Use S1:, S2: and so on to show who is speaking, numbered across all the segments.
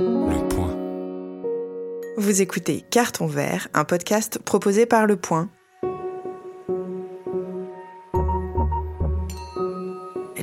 S1: Le point.
S2: Vous écoutez Carton Vert, un podcast proposé par Le Point.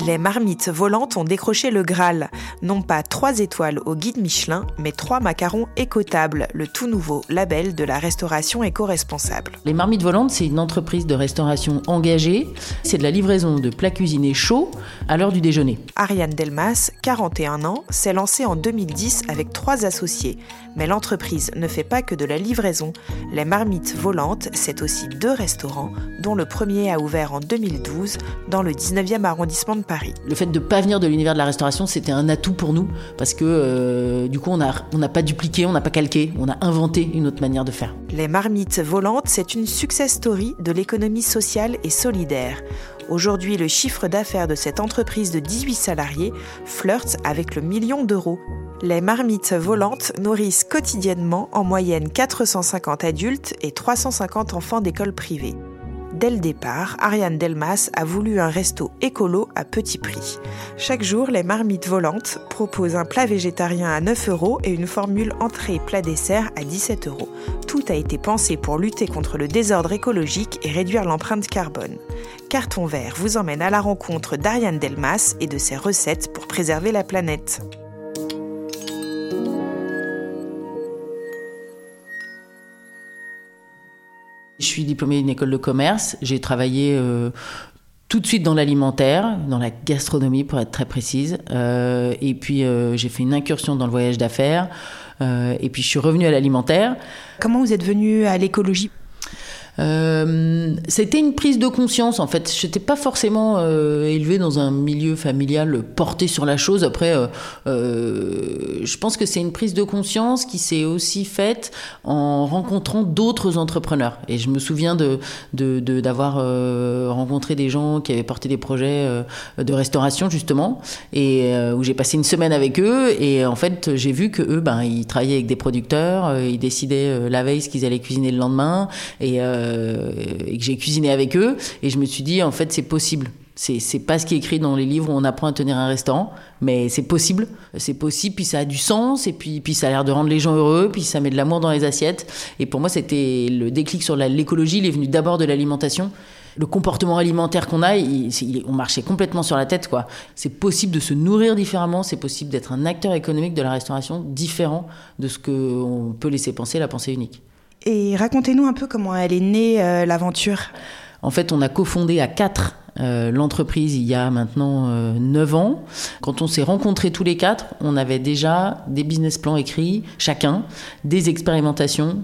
S2: Les marmites volantes ont décroché le Graal. Non pas trois étoiles au guide Michelin, mais trois macarons écotables, le tout nouveau label de la restauration éco-responsable.
S3: Les marmites volantes, c'est une entreprise de restauration engagée. C'est de la livraison de plats cuisinés chauds à l'heure du déjeuner.
S2: Ariane Delmas, 41 ans, s'est lancée en 2010 avec trois associés. Mais l'entreprise ne fait pas que de la livraison. Les marmites volantes, c'est aussi deux restaurants, dont le premier a ouvert en 2012 dans le 19e arrondissement de Paris.
S3: Le fait de ne pas venir de l'univers de la restauration, c'était un atout pour nous, parce que euh, du coup, on n'a pas dupliqué, on n'a pas calqué, on a inventé une autre manière de faire.
S2: Les marmites volantes, c'est une success story de l'économie sociale et solidaire. Aujourd'hui, le chiffre d'affaires de cette entreprise de 18 salariés flirte avec le million d'euros. Les marmites volantes nourrissent quotidiennement en moyenne 450 adultes et 350 enfants d'école privée. Dès le départ, Ariane Delmas a voulu un resto écolo à petit prix. Chaque jour, les marmites volantes proposent un plat végétarien à 9 euros et une formule entrée plat dessert à 17 euros. Tout a été pensé pour lutter contre le désordre écologique et réduire l'empreinte carbone. Carton vert vous emmène à la rencontre d'Ariane Delmas et de ses recettes pour préserver la planète.
S3: Je suis diplômée d'une école de commerce. J'ai travaillé euh, tout de suite dans l'alimentaire, dans la gastronomie pour être très précise. Euh, et puis euh, j'ai fait une incursion dans le voyage d'affaires. et puis je suis revenue à l'alimentaire.
S2: Comment vous êtes venue à l'écologie?
S3: Euh, c'était une prise de conscience en fait. Je n'étais pas forcément euh, élevée dans un milieu familial porté sur la chose. Après, euh, euh, je pense que c'est une prise de conscience qui s'est aussi faite en rencontrant d'autres entrepreneurs. Et je me souviens de d'avoir de, rencontré des gens qui avaient porté des projets de restauration justement, et où j'ai passé une semaine avec eux. Et en fait, j'ai vu que eux, ben, ils travaillaient avec des producteurs, ils décidaient la veille ce qu'ils allaient cuisiner le lendemain, et euh, et que j'ai cuisiné avec eux. Et je me suis dit, en fait, c'est possible. C'est pas ce qui est écrit dans les livres où on apprend à tenir un restaurant, mais c'est possible. C'est possible, puis ça a du sens, et puis, ça a l'air de rendre les gens heureux, puis ça met de l'amour dans les assiettes. Et pour moi, c'était le déclic sur l'écologie, il est venu d'abord de l'alimentation. Le comportement alimentaire qu'on a, on marchait complètement sur la tête. C'est possible de se nourrir différemment, c'est possible d'être un acteur économique de la restauration différent de ce qu'on peut laisser penser la pensée unique.
S2: Et racontez-nous un peu comment elle est née, euh, l'aventure.
S3: En fait, on a cofondé à quatre euh, l'entreprise il y a maintenant euh, neuf 9 ans. Quand on s'est rencontrés tous les quatre, on avait déjà des business plans écrits, chacun, des expérimentations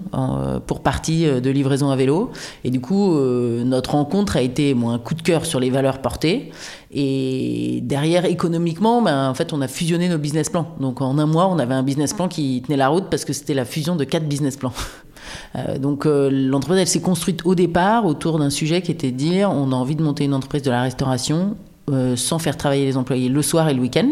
S3: pour partie de livraison à vélo. Et du coup, notre rencontre a été un coup de cœur sur les valeurs portées. Et derrière, économiquement, ben, en fait, on a fusionné nos business plans. Donc en un mois, on avait un business plan qui tenait la route parce que c'était la fusion de quatre business plans. Euh, donc euh, l'entreprise, elle s'est construite au départ autour d'un sujet qui était de dire on a envie de monter une entreprise de la restauration euh, sans faire travailler les employés le soir et le week-end.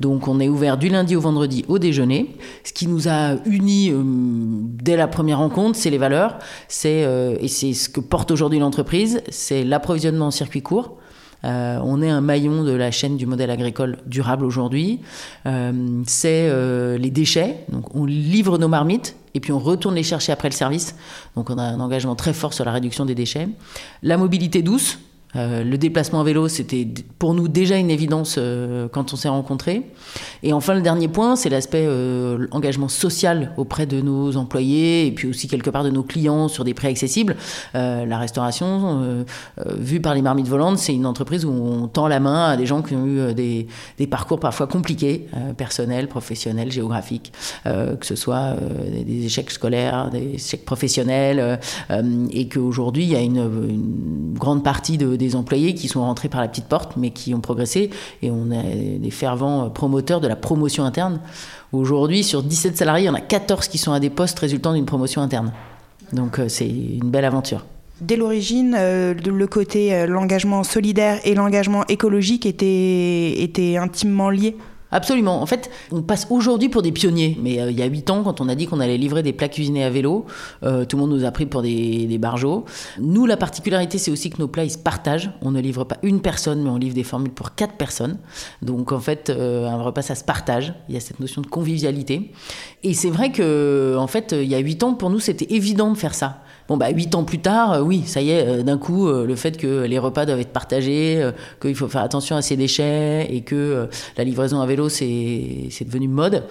S3: Donc on est ouvert du lundi au vendredi au déjeuner. Ce qui nous a unis dès la première rencontre, c'est les valeurs, c'est et c'est ce que porte aujourd'hui l'entreprise, c'est l'approvisionnement en circuit court. On est un maillon de la chaîne du modèle agricole durable aujourd'hui. c'est les déchets. Donc on livre nos marmites et puis on retourne les chercher après le service. Donc on a un engagement très fort sur la réduction des déchets. La mobilité douce, euh, le déplacement à vélo, c'était pour nous déjà une évidence euh, quand on s'est rencontrés. Et enfin, le dernier point, c'est l'aspect euh, engagement social auprès de nos employés et puis aussi quelque part de nos clients sur des prix accessibles. la restauration, vue par les marmites volantes, c'est une entreprise où on tend la main à des gens qui ont eu des, parcours parfois compliqués, personnels, professionnels, géographiques, que ce soit des, échecs scolaires, des échecs professionnels, et qu'aujourd'hui, il y a une grande partie de, des des employés qui sont rentrés par la petite porte, mais qui ont progressé. Et on est des fervents promoteurs de la promotion interne. Aujourd'hui, sur 17 salariés, il y en a 14 qui sont à des postes résultant d'une promotion interne. Donc euh, c'est une belle aventure.
S2: Dès l'origine, euh, le côté, euh, l'engagement solidaire et l'engagement écologique étaient, étaient intimement liés
S3: Absolument. En fait, on passe aujourd'hui pour des pionniers. Mais euh, il y a 8 ans, quand on a dit qu'on allait livrer des plats cuisinés à vélo, euh, tout le monde nous a pris pour des, des. Nous, la particularité, c'est aussi que nos plats, ils se partagent. On ne livre pas une personne, mais on livre des formules pour quatre personnes. Donc, en fait, euh, un repas, ça se partage. Il y a cette notion de convivialité. Et c'est vrai que, en fait, il y a 8 ans, pour nous, c'était évident de faire ça. Bon, bah, huit ans plus tard, euh, oui, ça y est, euh, d'un coup, euh, le fait que les repas doivent être partagés, qu'il faut faire attention à ses déchets et que la livraison à vélo, c'est devenu mode.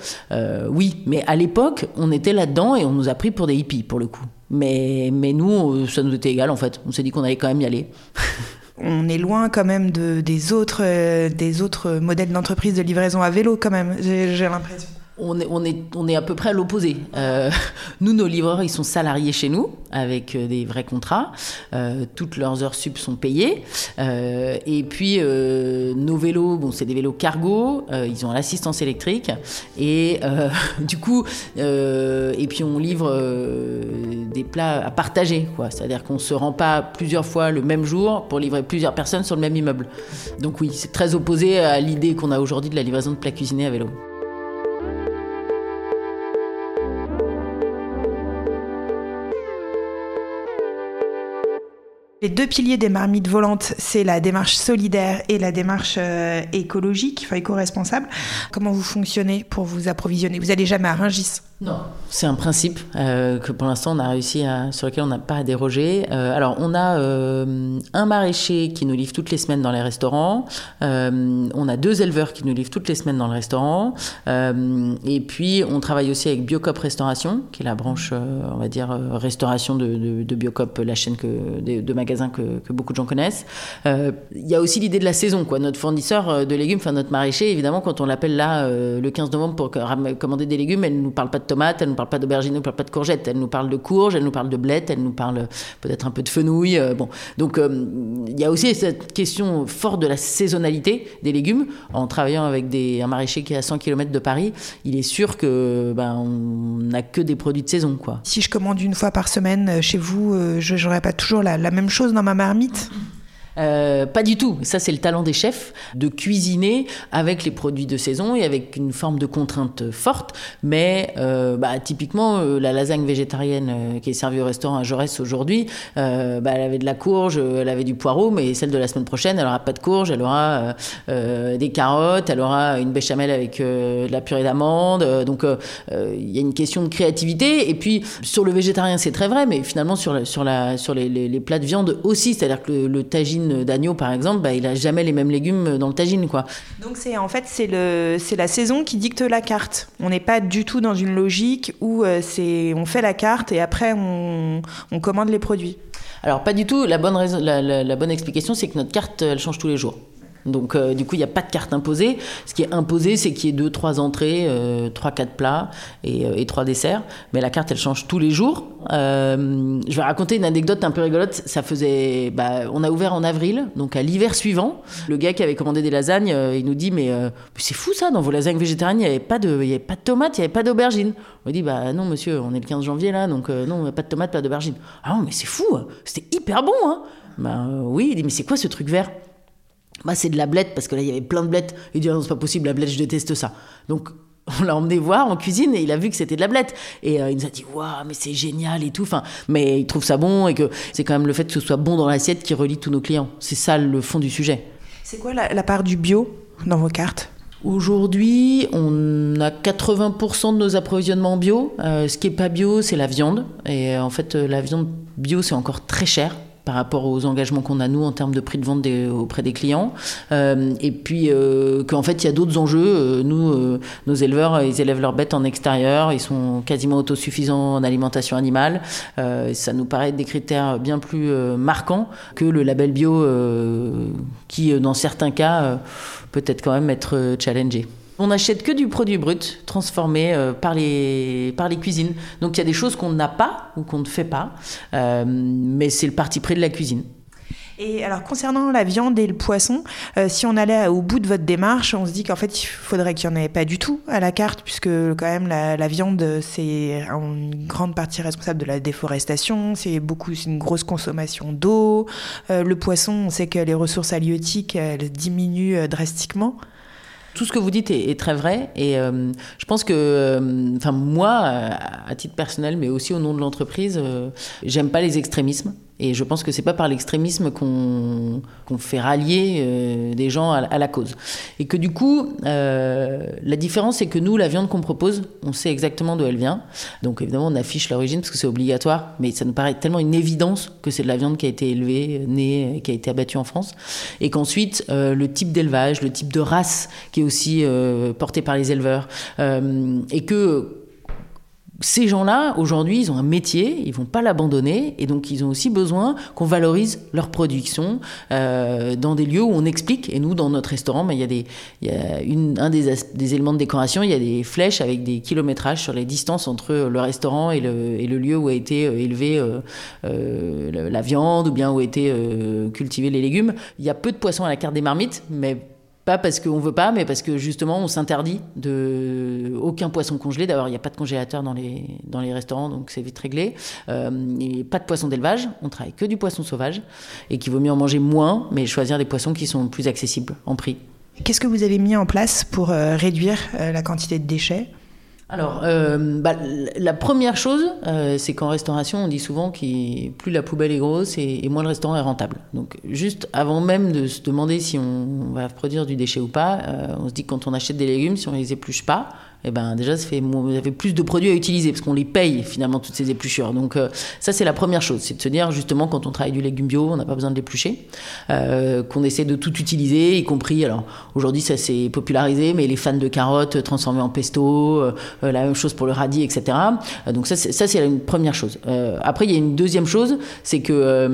S3: oui, mais à l'époque, on était là-dedans et on nous a pris pour des hippies, pour le coup. Mais, mais nous, ça nous était égal, en fait. On s'est dit qu'on allait quand même y aller.
S2: on est loin quand même de, des, autres, des autres modèles d'entreprise de livraison à vélo, quand même, j'ai l'impression
S3: on est, on, est, on est à peu près à l'opposé. Euh, nous, nos livreurs, ils sont salariés chez nous, avec euh, des vrais contrats. Euh, toutes leurs heures sup sont payées. et puis, nos vélos, bon, c'est des vélos cargo, ils ont l'assistance électrique. Et du coup, et puis on livre des plats à partager. C'est-à-dire qu'on ne se rend pas plusieurs fois le même jour pour livrer plusieurs personnes sur le même immeuble. Donc oui, c'est très opposé à l'idée qu'on a aujourd'hui de la livraison de plats cuisinés à vélo.
S2: Les deux piliers des marmites volantes, c'est la démarche solidaire et la démarche euh, écologique, enfin éco-responsable. Comment vous fonctionnez pour vous approvisionner? Vous n'allez jamais à Rungis?
S3: Non, c'est un principe euh, que pour l'instant on a réussi à, sur lequel on n'a pas à déroger. Euh, alors on a euh, un maraîcher qui nous livre toutes les semaines dans les restaurants, on a deux éleveurs qui nous livrent toutes les semaines dans le restaurant, et puis on travaille aussi avec Biocop Restauration, qui est la branche, on va dire, restauration de, Biocop, la chaîne de, magasins que, beaucoup de gens connaissent. Il y a aussi l'idée de la saison. Notre fournisseur de légumes, enfin notre maraîcher, évidemment, quand on l'appelle là le 15 novembre pour commander des légumes, elle ne nous parle pas de tomates, elle nous parle pas d'aubergine, elle nous parle pas de courgettes, elle nous parle de courges, elle nous parle de blettes, elle nous parle peut-être un peu de fenouil. Euh, bon, donc euh, il y a aussi cette question forte de la saisonnalité des légumes. En travaillant avec un maraîcher qui est à 100 km de Paris, il est sûr que ben, on n'a que des produits de saison, quoi.
S2: Si je commande une fois par semaine euh, chez vous, je n'aurai pas toujours la même chose dans ma marmite?
S3: Euh, pas du tout. Ça, c'est le talent des chefs de cuisiner avec les produits de saison et avec une forme de contrainte forte. Mais euh, bah, typiquement, euh, la lasagne végétarienne qui est servie au restaurant à Jaurès aujourd'hui, bah, elle avait de la courge, elle avait du poireau, mais celle de la semaine prochaine, elle aura pas de courge, elle aura des carottes, elle aura une béchamel avec de la purée d'amande. donc, il y a une question de créativité. Et puis, sur le végétarien, c'est très vrai, mais finalement, sur, les, plats de viande aussi, c'est-à-dire que le tagine d'agneau, par exemple, bah, il a jamais les mêmes légumes dans le tagine, quoi.
S2: Donc c'est en fait c'est le c'est la saison qui dicte la carte. On n'est pas du tout dans une logique où euh, c'est on fait la carte et après on, on commande les produits.
S3: Alors pas du tout. La bonne raison, la, la bonne explication, c'est que notre carte, elle change tous les jours. Donc, euh, du coup, il n'y a pas de carte imposée. Ce qui est imposé, c'est qu'il y ait deux, trois entrées, euh, trois, quatre plats et, euh, trois desserts. Mais la carte, elle change tous les jours. je vais raconter une anecdote un peu rigolote. Ça faisait, bah, on a ouvert en avril, donc à l'hiver suivant. Le gars qui avait commandé des lasagnes, il nous dit mais c'est fou ça, dans vos lasagnes végétariennes, il n'y avait pas de, pas de tomates, il n'y avait pas d'aubergine. On lui dit bah non monsieur, on est le 15 janvier là, donc non, pas de tomates, pas d'aubergine. Ah non mais c'est fou, hein. c'était hyper bon hein. Bah oui, il dit mais c'est quoi ce truc vert? Bah, c'est de la blette, parce que là, il y avait plein de blettes. Il dit, ah non, c'est pas possible, la blette, je déteste ça. Donc, on l'a emmené voir en cuisine et il a vu que c'était de la blette. Et euh, il nous a dit, waouh, mais c'est génial et tout. Enfin, mais il trouve ça bon et que c'est quand même le fait que ce soit bon dans l'assiette qui relie tous nos clients. C'est ça le fond du sujet.
S2: C'est quoi la, part du bio dans vos cartes?
S3: Aujourd'hui, on a 80% de nos approvisionnements bio. Euh, ce qui est pas bio, c'est la viande. Et euh, en fait, la viande bio, c'est encore très cher par rapport aux engagements qu'on a nous en termes de prix de vente auprès des clients. Euh, et puis euh, qu'en fait il y a d'autres enjeux. Euh, nous, nos éleveurs, ils élèvent leurs bêtes en extérieur, ils sont quasiment autosuffisants en alimentation animale. ça nous paraît des critères bien plus marquants que le label bio qui, dans certains cas, peut être quand même être challengé. On n'achète que du produit brut transformé euh, par, les, par les cuisines. Donc il y a des choses qu'on n'a pas ou qu'on ne fait pas, euh, mais c'est le parti pris de la cuisine.
S2: Et alors concernant la viande et le poisson, euh, si on allait au bout de votre démarche, on se dit qu'en fait il faudrait qu'il n'y en ait pas du tout à la carte, puisque quand même la, viande c'est une grande partie responsable de la déforestation, c'est beaucoup, une grosse consommation d'eau. le poisson, on sait que les ressources halieutiques elles diminuent drastiquement.
S3: Tout ce que vous dites est, très vrai et euh, je pense que, euh, enfin moi, à titre personnel, mais aussi au nom de l'entreprise, j'aime pas les extrémismes. Et je pense que c'est pas par l'extrémisme qu'on fait rallier euh, des gens à, la cause. Et que du coup, euh, la différence, c'est que nous, la viande qu'on propose, on sait exactement d'où elle vient. Donc évidemment, on affiche l'origine parce que c'est obligatoire, mais ça nous paraît tellement une évidence que c'est de la viande qui a été élevée, née, qui a été abattue en France. Et qu'ensuite, euh, le type d'élevage, le type de race qui est aussi porté par les éleveurs, et que ces gens-là, aujourd'hui, ils ont un métier, ils vont pas l'abandonner, et donc ils ont aussi besoin qu'on valorise leur production euh, dans des lieux où on explique. Et nous, dans notre restaurant, bah, il y a, un des, éléments de décoration, il y a des flèches avec des kilométrages sur les distances entre le restaurant et le, lieu où a été euh, élevé euh, la viande ou bien où a été cultivés les légumes. Il y a peu de poissons à la carte des marmites, mais pas parce qu'on veut pas, mais parce que justement on s'interdit de aucun poisson congelé. D'ailleurs, il n'y a pas de congélateur dans les, restaurants, donc c'est vite réglé. Euh, pas de poisson d'élevage. On travaille que du poisson sauvage et qu'il vaut mieux en manger moins, mais choisir des poissons qui sont plus accessibles en prix.
S2: Qu'est-ce que vous avez mis en place pour euh, réduire euh, la quantité de déchets?
S3: Alors, euh, bah, la première chose, euh, c'est qu'en restauration, on dit souvent que plus la poubelle est grosse et, moins le restaurant est rentable. Donc, juste avant même de se demander si on va produire du déchet ou pas, euh, on se dit que quand on achète des légumes, si on les épluche pas, eh ben déjà ça fait vous avez plus de produits à utiliser parce qu'on les paye finalement toutes ces épluchures. Donc euh, ça c'est la première chose, c'est de se dire justement quand on travaille du légume bio, on n'a pas besoin de l'éplucher, euh, qu'on essaie de tout utiliser, y compris alors aujourd'hui ça s'est popularisé, mais les fans de carottes transformées en pesto, euh, la même chose pour le radis, etc. donc ça c'est, ça c'est une première chose. après il y a une deuxième chose, c'est que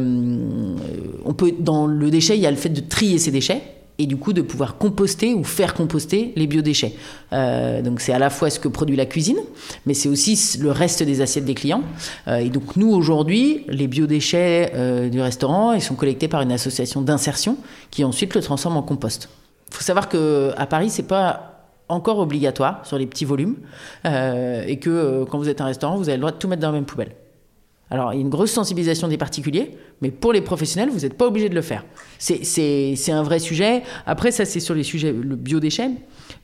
S3: on peut dans le déchet il y a le fait de trier ces déchets et du coup de pouvoir composter ou faire composter les biodéchets. Euh, donc c'est à la fois ce que produit la cuisine, mais c'est aussi le reste des assiettes des clients. Euh, et donc nous aujourd'hui, les biodéchets euh, du restaurant, ils sont collectés par une association d'insertion qui ensuite le transforme en compost. Il faut savoir que à Paris, c'est pas encore obligatoire sur les petits volumes et que quand vous êtes un restaurant, vous avez le droit de tout mettre dans la même poubelle. Alors, il y a une grosse sensibilisation des particuliers, mais pour les professionnels, vous n'êtes pas obligé de le faire. C'est un vrai sujet. Après, ça, c'est sur les sujets, le biodéchet.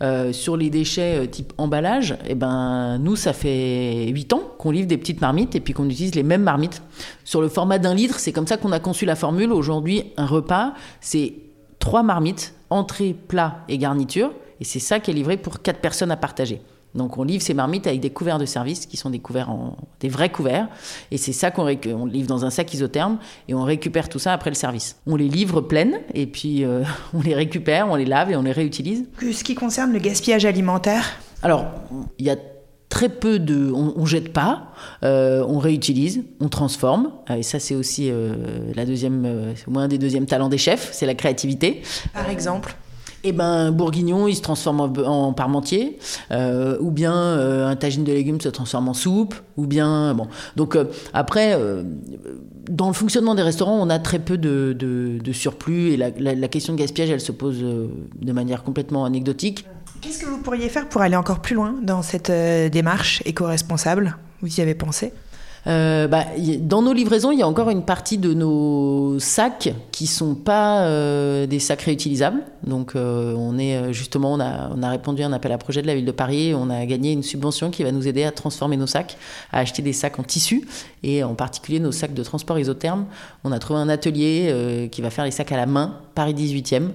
S3: Euh, sur les déchets euh, type emballage, eh ben, nous, ça fait 8 ans qu'on livre des petites marmites et puis qu'on utilise les mêmes marmites. Sur le format d'un litre, c'est comme ça qu'on a conçu la formule. Aujourd'hui, un repas, c'est trois marmites, entrée, plat et garniture. Et c'est ça qui est livré pour quatre personnes à partager. Donc on livre ces marmites avec des couverts de service qui sont des couverts en, des vrais couverts et c'est ça qu'on livre dans un sac isotherme et on récupère tout ça après le service. On les livre pleines et puis euh, on les récupère, on les lave et on les réutilise.
S2: Ce qui concerne le gaspillage alimentaire?
S3: Alors il y a très peu de on, ne jette pas, euh, on réutilise, on transforme et ça c'est aussi euh, la deuxième, c'est au moins un des deuxièmes talents des chefs, c'est la créativité.
S2: Par exemple?
S3: Eh ben, bourguignon, il se transforme en, parmentier, euh, ou bien euh, un tagine de légumes se transforme en soupe, ou bien bon. Donc euh, après, dans le fonctionnement des restaurants, on a très peu de, surplus et la, question de gaspillage, elle se pose de manière complètement anecdotique.
S2: Qu'est-ce que vous pourriez faire pour aller encore plus loin dans cette démarche éco-responsable? Vous y avez pensé?
S3: Euh, bah, dans nos livraisons, il y a encore une partie de nos sacs qui sont pas euh, des sacs réutilisables. Donc, euh, on est justement, on a, on a répondu à un appel à projet de la ville de Paris. On a gagné une subvention qui va nous aider à transformer nos sacs, à acheter des sacs en tissu et en particulier nos sacs de transport isotherme. On a trouvé un atelier qui va faire les sacs à la main, Paris 18e.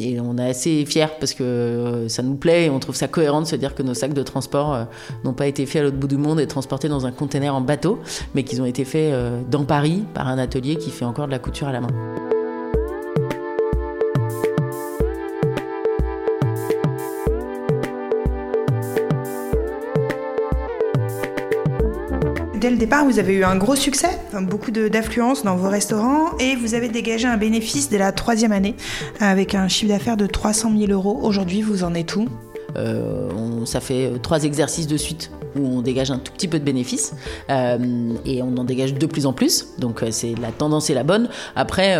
S3: et on est assez fiers parce que ça nous plaît et on trouve ça cohérent de se dire que nos sacs de transport n'ont pas été faits à l'autre bout du monde et transportés dans un conteneur en bateau, mais qu'ils ont été faits euh, dans Paris par un atelier qui fait encore de la couture à la main.
S2: Dès le départ, vous avez eu un gros succès, beaucoup d'affluence dans vos restaurants et vous avez dégagé un bénéfice dès la troisième année avec un chiffre d'affaires de 300 000 euros. Aujourd'hui, vous en êtes où?
S3: Euh, on, ça fait euh, trois exercices de suite où on dégage un tout petit peu de bénéfices euh, et on en dégage de plus en plus. Donc c'est la tendance est la bonne. Après,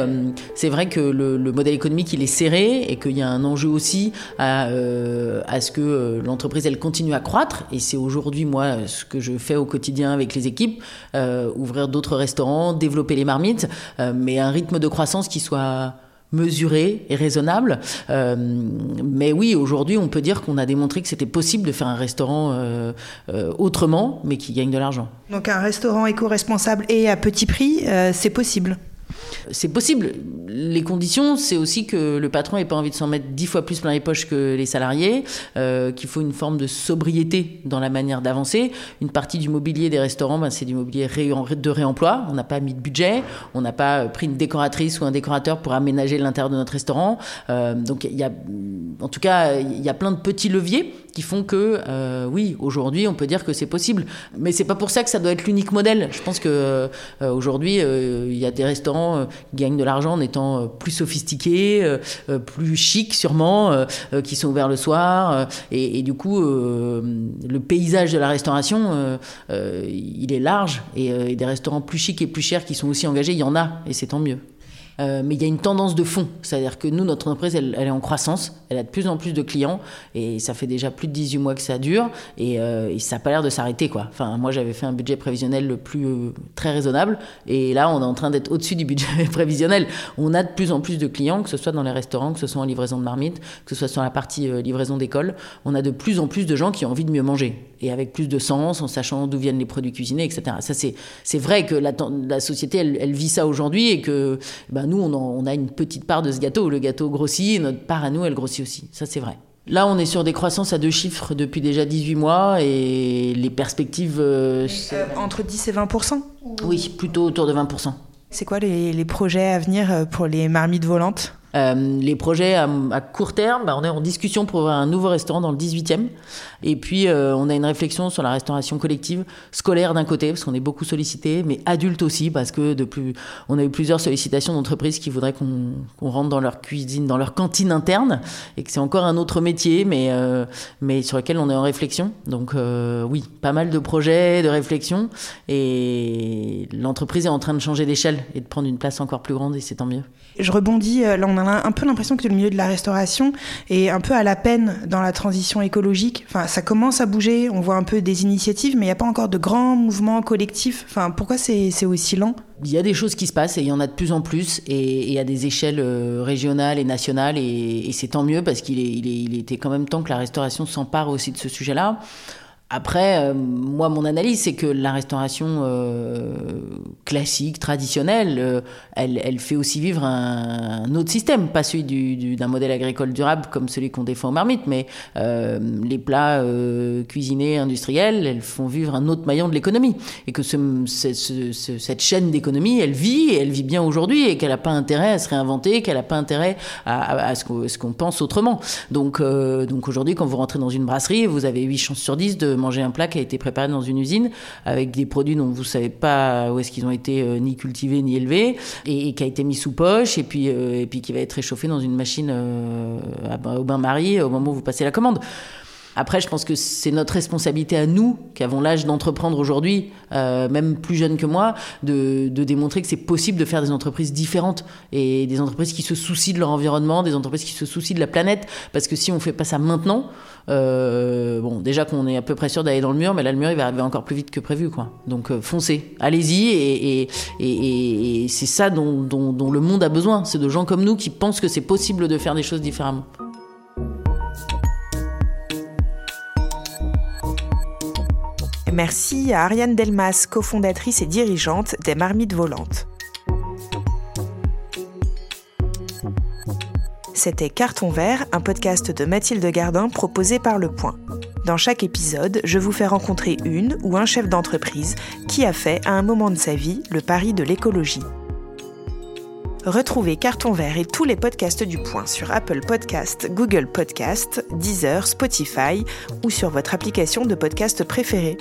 S3: c'est vrai que le, modèle économique il est serré et qu'il y a un enjeu aussi à, à ce que l'entreprise elle continue à croître. Et c'est aujourd'hui moi ce que je fais au quotidien avec les équipes, ouvrir d'autres restaurants, développer les marmites, mais un rythme de croissance qui soit mesuré et raisonnable. Euh, mais oui, aujourd'hui, on peut dire qu'on a démontré que c'était possible de faire un restaurant euh, euh, autrement, mais qui gagne de l'argent.
S2: Donc un restaurant éco-responsable et à petit prix, c'est possible
S3: c'est possible. Les conditions, c'est aussi que le patron n'ait pas envie de s'en mettre dix fois plus plein les poches que les salariés, euh, qu'il faut une forme de sobriété dans la manière d'avancer. Une partie du mobilier des restaurants, ben, c'est du mobilier de réemploi. On n'a pas mis de budget, on n'a pas pris une décoratrice ou un décorateur pour aménager l'intérieur de notre restaurant. Euh, donc en tout cas, il y a plein de petits leviers qui font que, euh, oui, aujourd'hui, on peut dire que c'est possible. Mais c'est pas pour ça que ça doit être l'unique modèle. Je pense que euh, aujourd'hui, euh, il y a des restaurants qui gagnent de l'argent en étant plus sophistiqués, plus chics sûrement, qui sont ouverts le soir. Et, du coup, le paysage de la restauration, il est large. Et, et des restaurants plus chics et plus chers qui sont aussi engagés, il y en a. Et c'est tant mieux. Euh, mais il y a une tendance de fond. C'est-à-dire que nous, notre entreprise, elle, est en croissance. Elle a de plus en plus de clients. Et ça fait déjà plus de 18 mois que ça dure. Et, euh, ça n'a pas l'air de s'arrêter. Quoi. Enfin, moi, j'avais fait un budget prévisionnel le plus euh, très raisonnable. Et là, on est en train d'être au-dessus du budget prévisionnel. On a de plus en plus de clients, que ce soit dans les restaurants, que ce soit en livraison de marmite, que ce soit sur la partie livraison d'école. On a de plus en plus de gens qui ont envie de mieux manger. Et avec plus de sens, en sachant d'où viennent les produits cuisinés, etc. Ça, c'est vrai que la, la société, elle, elle, vit ça aujourd'hui et que ben, nous, on, a une petite part de ce gâteau. Le gâteau grossit, notre part à nous, elle grossit aussi. Ça, c'est vrai. Là, on est sur des croissances à deux chiffres depuis déjà 18 mois et les perspectives. Euh,
S2: euh, entre 10 et 20
S3: Oui, plutôt autour de 20%
S2: C'est quoi les, projets à venir euh, pour les marmites volantes?
S3: Les projets à, court terme, bah, on est en discussion pour un nouveau restaurant dans le 18e et puis, euh, on a une réflexion sur la restauration collective, scolaire d'un côté, parce qu'on est beaucoup sollicité, mais adulte aussi, parce que de plus, on a eu plusieurs sollicitations d'entreprises qui voudraient qu'on rentre dans leur cuisine, dans leur cantine interne, et que c'est encore un autre métier, mais, euh, sur lequel on est en réflexion. Donc, euh, oui, pas mal de projets, de réflexions, et l'entreprise est en train de changer d'échelle et de prendre une place encore plus grande, et c'est tant mieux.
S2: Je rebondis, là on a un peu l'impression que le milieu de la restauration est un peu à la peine dans la transition écologique. Enfin, ça commence à bouger, on voit un peu des initiatives, mais il n'y a pas encore de grands mouvements collectifs. Enfin, pourquoi c'est aussi lent?
S3: Il y a des choses qui se passent et il y en a de plus en plus et, a des échelles euh, régionales et nationales et, c'est tant mieux parce qu'il il était quand même temps que la restauration s'empare aussi de ce sujet-là. Après, euh, moi, mon analyse, c'est que la restauration euh, classique, traditionnelle, euh, elle, elle, fait aussi vivre un, autre système, pas celui du, d'un modèle agricole durable comme celui qu'on défend aux marmites, mais les plats cuisinés industriels, elles font vivre un autre maillon de l'économie. Et que ce, ce, cette chaîne d'économie, elle vit, elle vit bien aujourd'hui, et qu'elle n'a pas intérêt à se réinventer, qu'elle n'a pas intérêt à, à, ce, qu'on, ce qu'on pense autrement. Donc, donc aujourd'hui, quand vous rentrez dans une brasserie, vous avez 8 chances sur 10 de manger un plat qui a été préparé dans une usine avec des produits dont vous savez pas où est-ce qu'ils ont été euh, ni cultivés ni élevés et, qui a été mis sous poche et puis euh, et puis qui va être réchauffé dans une machine euh, au bain-marie au moment où vous passez la commande. Après, je pense que c'est notre responsabilité à nous, qui avons l'âge d'entreprendre aujourd'hui, euh, même plus jeunes que moi, de, de démontrer que c'est possible de faire des entreprises différentes et des entreprises qui se soucient de leur environnement, des entreprises qui se soucient de la planète. Parce que si on fait pas ça maintenant, euh, bon, déjà qu'on est à peu près sûr d'aller dans le mur, mais là, le mur, il va arriver encore plus vite que prévu, quoi. Donc, euh, foncez, allez-y, et, et, et, et c'est ça dont, dont le monde a besoin. C'est de gens comme nous qui pensent que c'est possible de faire des choses différemment.
S2: Merci à Ariane Delmas, cofondatrice et dirigeante des Marmites Volantes. C'était Carton Vert, un podcast de Mathilde Gardin proposé par Le Point. Dans chaque épisode, je vous fais rencontrer une ou un chef d'entreprise qui a fait à un moment de sa vie le pari de l'écologie. Retrouvez Carton Vert et tous les podcasts du Point sur Apple Podcast, Google Podcast, Deezer, Spotify ou sur votre application de podcast préférée.